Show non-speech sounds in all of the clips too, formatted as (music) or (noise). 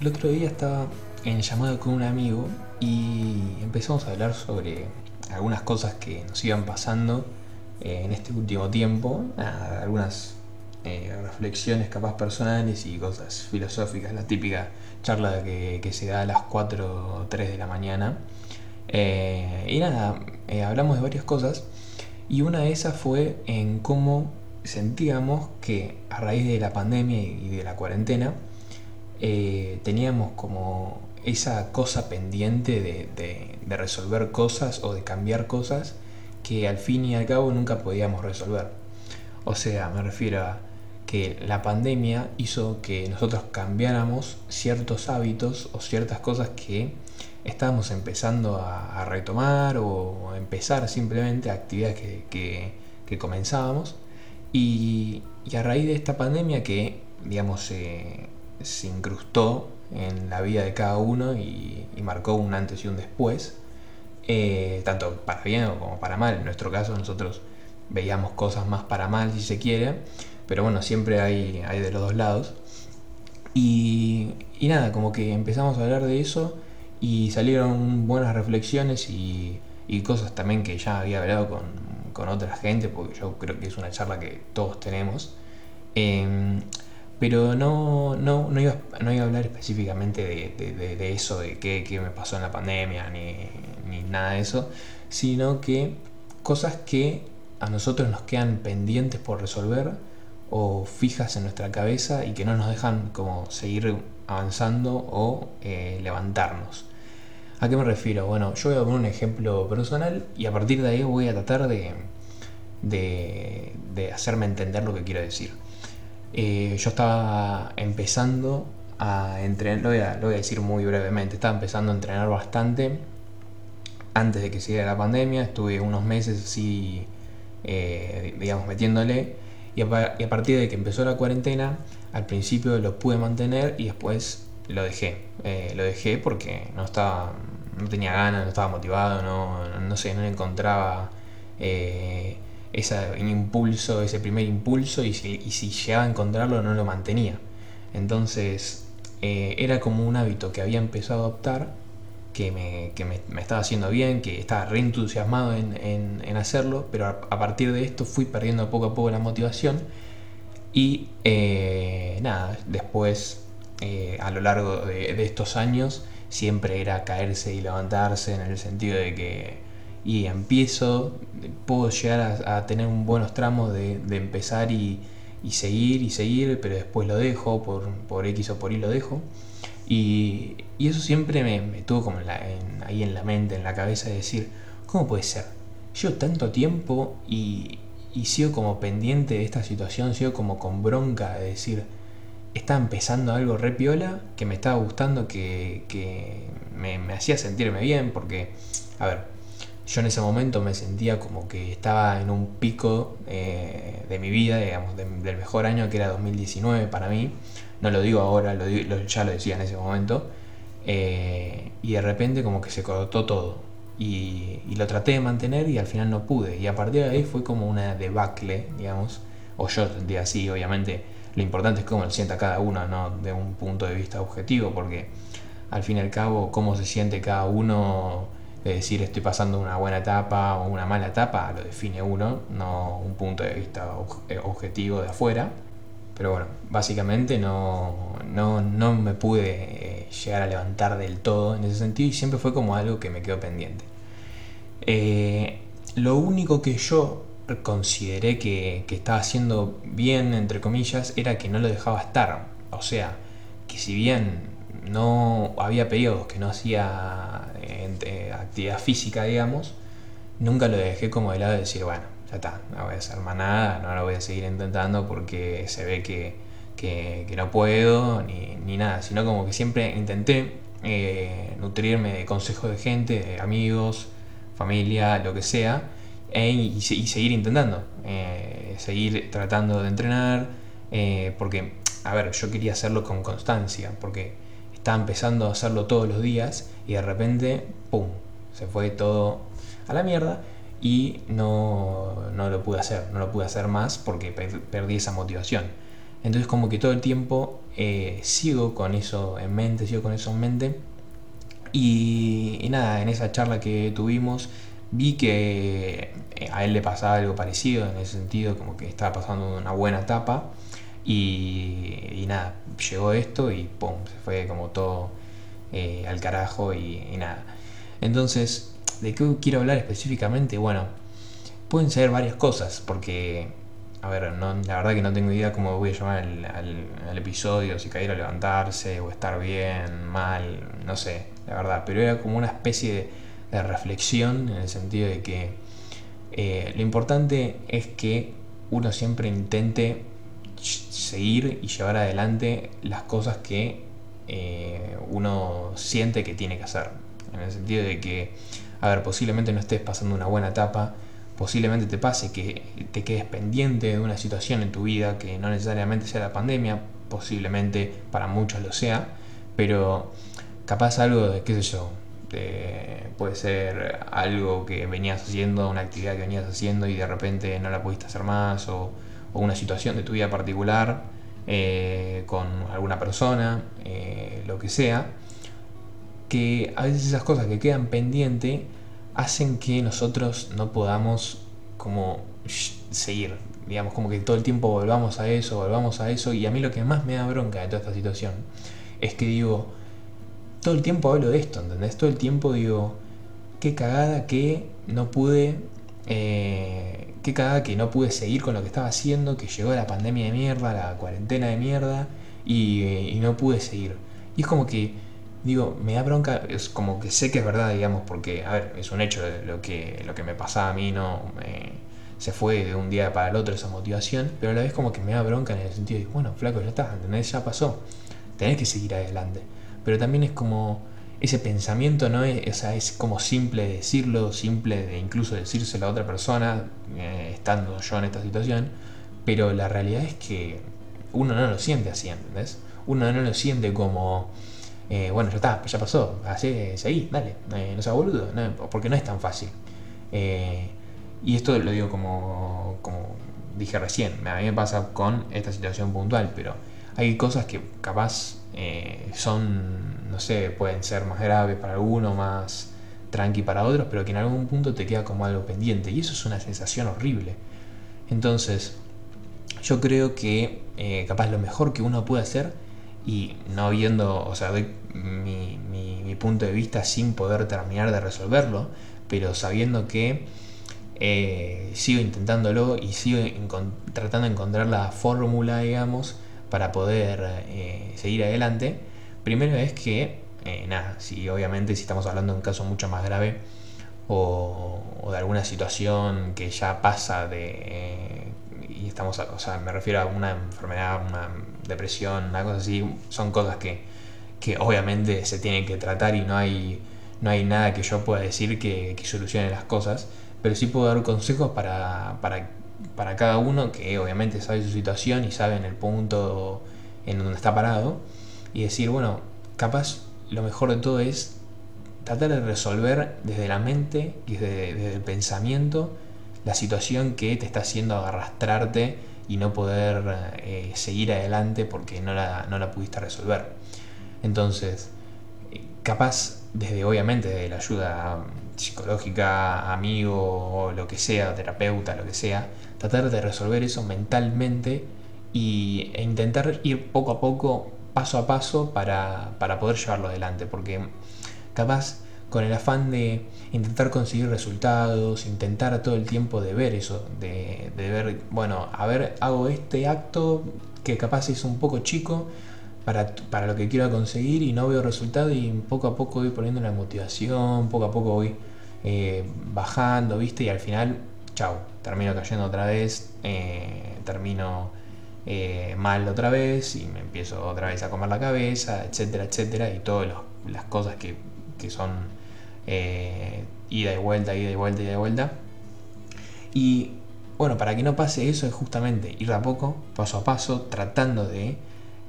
El otro día estaba en llamada con un amigo y empezamos a hablar sobre algunas cosas que nos iban pasando eh, en este último tiempo, algunas eh, reflexiones capaz personales y cosas filosóficas, la típica charla que, que se da a las 4 o 3 de la mañana. Eh, y nada, eh, hablamos de varias cosas y una de esas fue en cómo sentíamos que a raíz de la pandemia y de la cuarentena eh, teníamos como esa cosa pendiente de, de- de resolver cosas o de cambiar cosas que al fin y al cabo nunca podíamos resolver. O sea, me refiero a que la pandemia hizo que nosotros cambiáramos ciertos hábitos o ciertas cosas que estábamos empezando a, retomar o empezar simplemente actividades que, que- comenzábamos. Y, y a raíz de esta pandemia que, digamos, se- incrustó en la vida de cada uno y, marcó un antes y un después, eh, tanto para bien como para mal. En nuestro caso nosotros veíamos cosas más para mal si se quiere, pero bueno, siempre hay, hay de los dos lados. Y nada, como que empezamos a hablar de eso y salieron buenas reflexiones y, cosas también que ya había hablado con, con otra gente, porque yo creo que es una charla que todos tenemos. Em, pero no, no, no, iba, no iba a hablar específicamente de- de eso, de qué, qué me pasó en la pandemia, ni, ni nada de eso, sino que cosas que a nosotros nos quedan pendientes por resolver o fijas en nuestra cabeza y que no nos dejan como seguir avanzando o eh, levantarnos. ¿A qué me refiero? Bueno, yo voy a poner un ejemplo personal y a partir de ahí voy a tratar de, de, hacerme entender lo que quiero decir. Eh, yo estaba empezando a entrenar, lo voy a, decir muy brevemente, estaba empezando a entrenar bastante antes de que se diera la pandemia, estuve unos meses así, eh, digamos, metiéndole, y a, pa- y a partir de que empezó la cuarentena, al principio lo pude mantener y después lo dejé. Eh, lo dejé porque no estaba, no tenía ganas, no estaba motivado, no, no sé, no encontraba eh, ese impulso, ese primer impulso, y si, llegaba a encontrarlo no lo mantenía. Entonces, eh, era como un hábito que había empezado a adoptar que me, que me- me estaba haciendo bien, que estaba re entusiasmado en, en- hacerlo, pero a, partir de esto fui perdiendo poco a poco la motivación y eh, nada, después a lo largo de estos años siempre era caerse y levantarse en el sentido de que y empiezo, puedo llegar a, tener buenos tramos de, empezar y, seguir y seguir, pero después lo dejo, por, por X o por Y lo dejo. Y, eso siempre me, me tuvo como en la- ahí en la mente, en la cabeza, de decir, ¿cómo puede ser? Llevo tanto tiempo y, y sigo como pendiente de esta situación, sigo como con bronca de decir, estaba empezando algo re piola, que me estaba gustando, que, que me, hacía sentirme bien, porque, a ver, yo en ese momento me sentía como que estaba en un pico eh, de mi vida, digamos, de- del mejor año que era 2019 para mí. No lo digo ahora, lo- ya lo decía en ese momento. Eh, y de repente como que se cortó todo. Y, y lo traté de mantener y al final no pude. Y a partir de ahí fue como una debacle, digamos. O yo sentía así, obviamente. Lo importante es cómo lo sienta cada uno, ¿no? De un punto de vista objetivo, porque al fin y al cabo, cómo se siente cada uno, de decir estoy pasando una buena etapa o una mala etapa, lo define uno, no un punto de vista eh, objetivo de afuera. Pero bueno, básicamente no, no, no me pude eh, llegar a levantar del todo en ese sentido y siempre fue como algo que me quedó pendiente. Eh, lo único que yo consideré que, que estaba haciendo bien, entre comillas, era que no lo dejaba estar. O sea, que si bien no había periodos que no hacía eh, eh, actividad física, digamos, nunca lo dejé como de lado de decir, bueno, ya está, no voy a hacer más nada, no lo voy a seguir intentando porque se ve que, que- no puedo ni, ni nada, sino como que siempre intenté eh, nutrirme de consejos de gente, de amigos, familia, lo que sea, y seguir intentando, eh, seguir tratando de entrenar, eh, porque, a ver, yo quería hacerlo con constancia, porque estaba empezando a hacerlo todos los días y de repente, ¡pum! se fue todo a la mierda y no, no lo pude hacer, no lo pude hacer más porque perdí esa motivación. Entonces como que todo el tiempo eh, sigo con eso en mente, sigo con eso en mente. Y, nada, en esa charla que tuvimos vi que eh, a él le pasaba algo parecido en ese sentido, como que estaba pasando una buena etapa. Y, nada, llegó esto y pum, se fue como todo eh, al carajo y, nada. Entonces, ¿de qué quiero hablar específicamente? Bueno, pueden ser varias cosas, porque a ver, la verdad que no tengo idea cómo voy a llamar al, episodio, si caer o levantarse, o estar bien, mal, no sé, la verdad, pero era como una especie de, reflexión en el sentido de que eh, lo importante es que uno siempre intente seguir y llevar adelante las cosas que eh, uno siente que tiene que hacer. En el sentido de que, a ver, posiblemente no estés pasando una buena etapa, posiblemente te pase que te quedes pendiente de una situación en tu vida que no necesariamente sea la pandemia, posiblemente para muchos lo sea, pero capaz algo de, qué sé yo, puede ser algo que venías haciendo, una actividad que venías haciendo y de repente no la pudiste hacer más, o, una situación de tu vida particular eh, con alguna persona, eh, lo que sea, que a veces esas cosas que quedan pendientes hacen que nosotros no podamos como seguir, digamos, como que todo el tiempo volvamos a eso, volvamos a eso, y a mí lo que más me da bronca de toda esta situación es que digo, todo el tiempo hablo de esto, ¿entendés? Todo el tiempo digo, qué cagada que no pude, eh, qué cagada que no pude seguir con lo que estaba haciendo, que llegó la pandemia de mierda, la cuarentena de mierda, y, no pude seguir. Y es como que digo, me da bronca, es como que sé que es verdad, digamos, porque, a ver, es un hecho lo que, lo que me pasaba a mí, no se fue de un día para el otro esa motivación, pero a la vez como que me da bronca en el sentido de, bueno, flaco, ya está, ¿entendés? Ya pasó, tenés que seguir adelante. Pero también es como, ese pensamiento no es, o sea, es como simple decirlo, simple de incluso decírselo a otra persona, eh, estando yo en esta situación, pero la realidad es que uno no lo siente así, ¿entendés? Uno no lo siente como eh, bueno, ya está, ya pasó, así, seguí, dale, eh, no sea boludo, porque no es tan fácil. Eh, y esto lo digo como, como dije recién, a mí me pasa con esta situación puntual, pero hay cosas que capaz son, no sé, pueden ser más graves para algunos, más tranqui para otros, pero que en algún punto te queda como algo pendiente, y eso es una sensación horrible. Entonces, yo creo que capaz lo mejor que uno puede hacer y no viendo, o sea, doy mi, mi, punto de vista sin poder terminar de resolverlo, pero sabiendo que eh, sigo intentándolo y sigo tratando de encontrar la fórmula, digamos, para poder eh, seguir adelante. Primero es que, eh, nada, si obviamente si estamos hablando de un caso mucho más grave o, de alguna situación que ya pasa de y estamos, o sea, me refiero a una enfermedad, una depresión, una cosa así, son cosas que, que obviamente se tienen que tratar y no hay, no hay nada que yo pueda decir que, que solucione las cosas, pero sí puedo dar consejos para, para, para cada uno que obviamente sabe su situación y sabe en el punto en donde está parado y decir, bueno, capaz lo mejor de todo es tratar de resolver desde la mente y desde, el pensamiento la situación que te está haciendo arrastrarte y no poder eh, seguir adelante porque no la, no la pudiste resolver. Entonces, capaz desde obviamente de la ayuda psicológica, amigo lo que sea, terapeuta, lo que sea, tratar de resolver eso mentalmente y, e intentar ir poco a poco, paso a paso para, para poder llevarlo adelante, porque capaz con el afán de intentar conseguir resultados, intentar todo el tiempo de ver eso, de, ver, bueno, a ver, hago este acto que capaz es un poco chico para, para lo que quiero conseguir y no veo resultado y poco a poco voy poniendo la motivación, poco a poco voy eh, bajando, ¿viste? Y al final, chau, termino cayendo otra vez, eh, termino eh, mal otra vez y me empiezo otra vez a comer la cabeza, etcétera, etcétera, y todas las cosas que, que son eh, ida y vuelta, ida y vuelta, ida y vuelta. Y bueno, para que no pase eso es justamente ir a poco, paso a paso, tratando de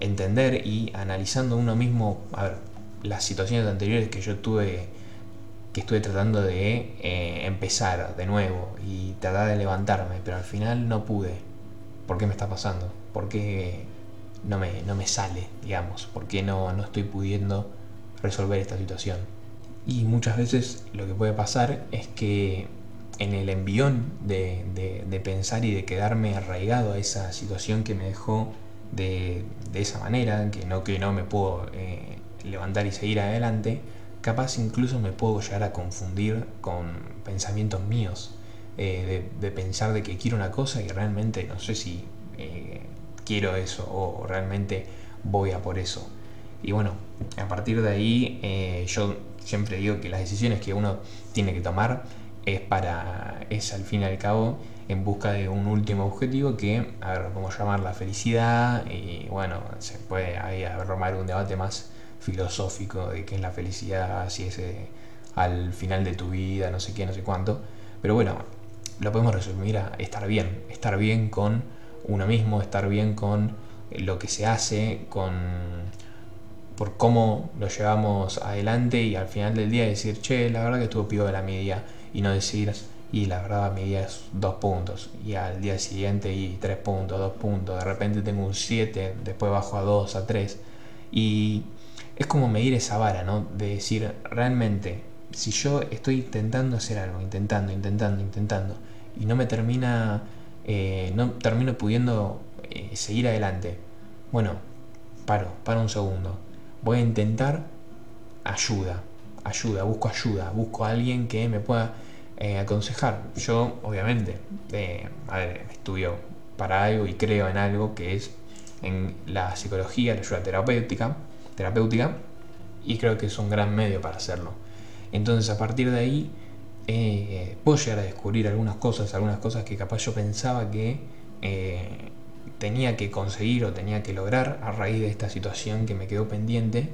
entender y analizando uno mismo, a ver, las situaciones anteriores que yo tuve que estuve tratando de eh, empezar de nuevo y tratar de levantarme, pero al final no pude. ¿Por qué me está pasando? ¿Por qué no me, no me sale, digamos? ¿Por qué no, no estoy pudiendo resolver esta situación? Y muchas veces lo que puede pasar es que en el envión de, de, pensar y de quedarme arraigado a esa situación que me dejó de, de esa manera, que no, que no me puedo eh, levantar y seguir adelante, capaz incluso me puedo llegar a confundir con pensamientos míos, eh, de, pensar de que quiero una cosa y realmente no sé si eh, quiero eso o realmente voy a por eso. Y bueno, a partir de ahí eh, yo siempre digo que las decisiones que uno tiene que tomar es para, es al fin y al cabo en busca de un último objetivo que, a ver, podemos llamar la felicidad y bueno, se puede ahí armar un debate más filosófico de qué es la felicidad, si es eh, al final de tu vida, no sé qué, no sé cuánto. Pero bueno, lo podemos resumir a estar bien, estar bien con uno mismo, estar bien con lo que se hace, con por cómo lo llevamos adelante y al final del día decir, che, la verdad que estuvo pido de la media y no decir, y la verdad mi día es dos puntos y al día siguiente y tres puntos, dos puntos, de repente tengo un 7, después bajo a 2, a 3 y es como medir esa vara, ¿no? De decir, realmente, si yo estoy intentando hacer algo, intentando, intentando, intentando, y no me termina, eh, no termino pudiendo eh, seguir adelante, bueno, paro, paro un segundo. Voy a intentar ayuda, ayuda, busco ayuda, busco a alguien que me pueda eh, aconsejar. Yo, obviamente, a ver, estudio para algo y creo en algo que es en la psicología, la ayuda terapéutica, terapéutica y creo que es un gran medio para hacerlo. Entonces a partir de ahí eh, puedo llegar a descubrir algunas cosas, algunas cosas que capaz yo pensaba que eh, tenía que conseguir o tenía que lograr a raíz de esta situación que me quedó pendiente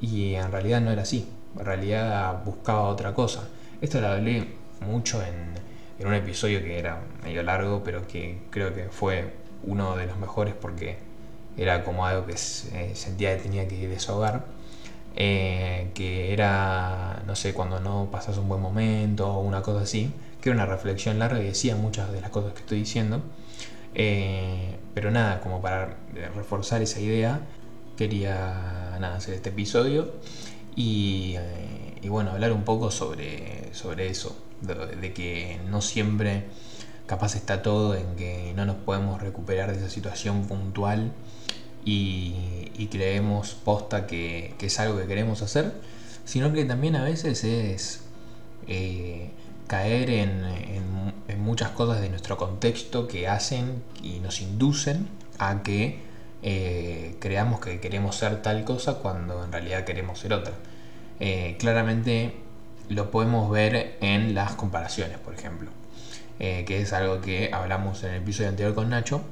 y en realidad no era así, en realidad buscaba otra cosa. Esto lo hablé mucho en, en un episodio que era medio largo, pero que creo que fue uno de los mejores porque era como algo que sentía que tenía que desahogar, eh, que era, no sé, cuando no pasas un buen momento o una cosa así, que era una reflexión larga y decía muchas de las cosas que estoy diciendo, eh, pero nada, como para reforzar esa idea, quería nada, hacer este episodio y, eh, bueno, hablar un poco sobre, sobre eso, de que no siempre capaz está todo en que no nos podemos recuperar de esa situación puntual y, creemos posta que, es algo que queremos hacer, sino que también a veces es eh, caer en, muchas cosas de nuestro contexto que hacen y nos inducen a que eh, creamos que queremos ser tal cosa cuando en realidad queremos ser otra. Eh, claramente lo podemos ver en las comparaciones, por ejemplo, que es algo que hablamos en el episodio anterior con Nacho,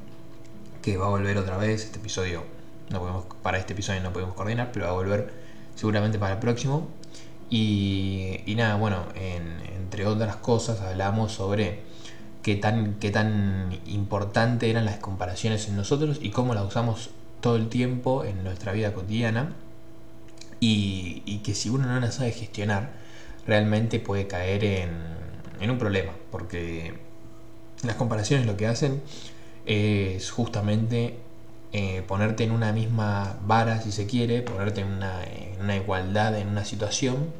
que va a volver otra vez. Este episodio, no podemos, para este episodio no podemos coordinar, pero va a volver seguramente para el próximo. Y, nada, bueno, entre otras cosas hablamos sobre qué tan, qué tan importante eran las comparaciones en nosotros y cómo las usamos todo el tiempo en nuestra vida cotidiana. Y, que si uno no las sabe gestionar, realmente puede caer en un problema, porque las comparaciones lo que hacen es justamente eh, ponerte en una misma vara, si se quiere, ponerte en una, igualdad, en una situación,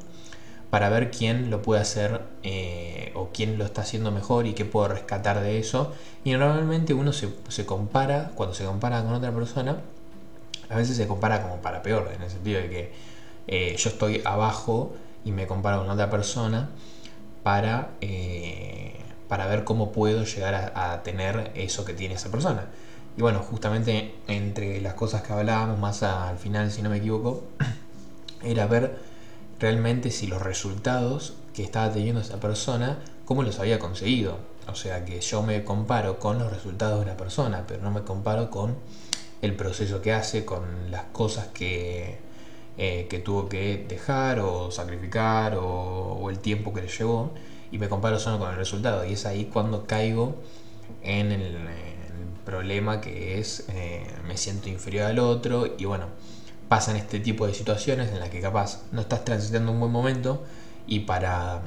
para ver quién lo puede hacer eh, o quién lo está haciendo mejor y qué puedo rescatar de eso. Y normalmente uno se, compara, cuando se compara con otra persona, a veces se compara como para peor, en el sentido de que eh, yo estoy abajo y me comparo con otra persona para para ver cómo puedo llegar a, tener eso que tiene esa persona. Y bueno, justamente entre las cosas que hablábamos más al final, si no me equivoco, (clears throat) era ver realmente si los resultados que estaba teniendo esa persona, cómo los había conseguido. O sea que yo me comparo con los resultados de una persona, pero no me comparo con el proceso que hace, con las cosas que, eh, que tuvo que dejar o sacrificar o, o el tiempo que le llevó y me comparo solo con el resultado. Y es ahí cuando caigo en el, problema que es eh, me siento inferior al otro y bueno, pasan este tipo de situaciones en las que capaz no estás transitando un buen momento y para,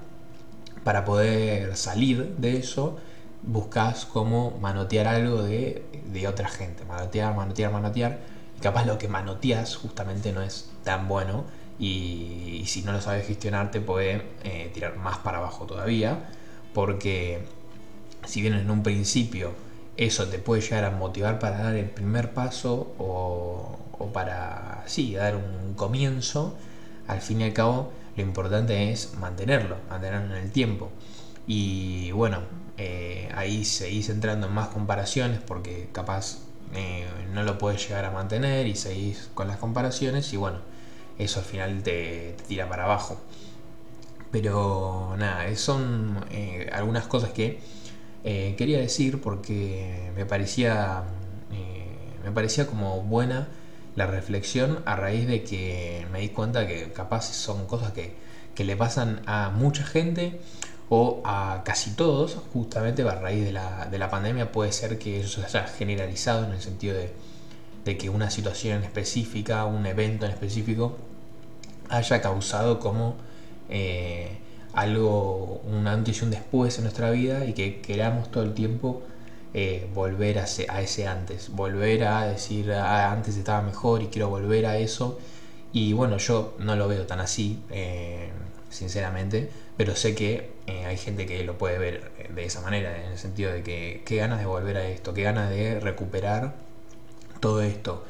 para poder salir de eso buscas como manotear algo de, de otra gente, manotear, manotear, manotear, y capaz lo que manoteas justamente no es tan bueno y, si no lo sabes gestionar te puede eh, tirar más para abajo todavía, porque si bien en un principio eso te puede llegar a motivar para dar el primer paso o, para, sí, dar un comienzo, al fin y al cabo lo importante es mantenerlo, mantenerlo en el tiempo. Y bueno, eh, ahí seguís entrando en más comparaciones porque capaz eh, no lo puedes llegar a mantener y seguís con las comparaciones y bueno, eso al final te, tira para abajo. Pero nada, son eh, algunas cosas que eh, quería decir porque me parecía, eh, me parecía como buena la reflexión a raíz de que me di cuenta que capaz son cosas que, le pasan a mucha gente o a casi todos, justamente a raíz de la, de la pandemia puede ser que eso se haya generalizado en el sentido de, de que una situación específica, un evento en específico, haya causado como eh, algo, un antes y un después en nuestra vida y que queramos todo el tiempo eh, volver a ese, antes, volver a decir, ah, antes estaba mejor y quiero volver a eso. Y bueno, yo no lo veo tan así, eh, sinceramente, pero sé que hay gente que lo puede ver de esa manera, en el sentido de que qué ganas de volver a esto, qué ganas de recuperar todo esto.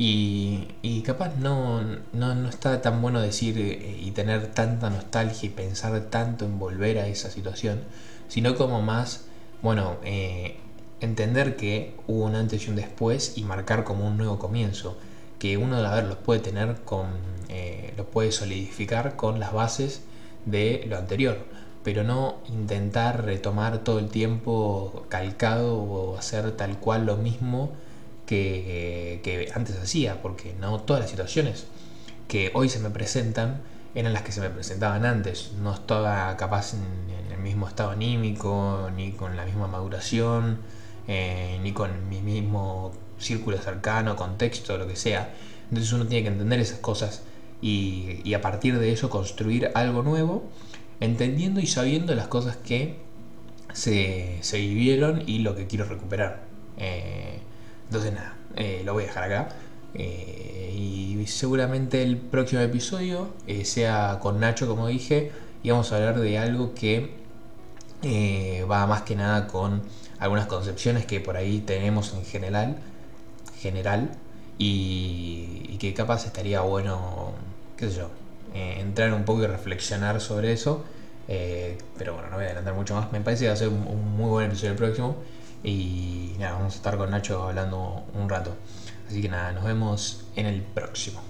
Y, capaz no, no, está tan bueno decir eh, y tener tanta nostalgia y pensar tanto en volver a esa situación, sino como más, bueno, eh, entender que hubo un antes y un después y marcar como un nuevo comienzo, que uno a ver los puede tener con, eh, los puede solidificar con las bases de lo anterior, pero no intentar retomar todo el tiempo calcado o hacer tal cual lo mismo que, antes hacía, porque no todas las situaciones que hoy se me presentan eran las que se me presentaban antes. No estaba capaz en, el mismo estado anímico, ni con la misma maduración, eh, ni con mi mismo círculo cercano, contexto, lo que sea. Entonces uno tiene que entender esas cosas y, a partir de eso construir algo nuevo, entendiendo y sabiendo las cosas que se, vivieron y lo que quiero recuperar. Eh, entonces nada, eh, lo voy a dejar acá. Eh, y seguramente el próximo episodio eh, sea con Nacho, como dije, y vamos a hablar de algo que va más que nada con algunas concepciones que por ahí tenemos en general, general y, que capaz estaría bueno, qué sé yo, entrar un poco y reflexionar sobre eso. pero bueno, no voy a adelantar mucho más. Me parece que va a ser un muy buen episodio el próximo. Y nada, vamos a estar con Nacho hablando un rato. Así que nada, nos vemos en el próximo.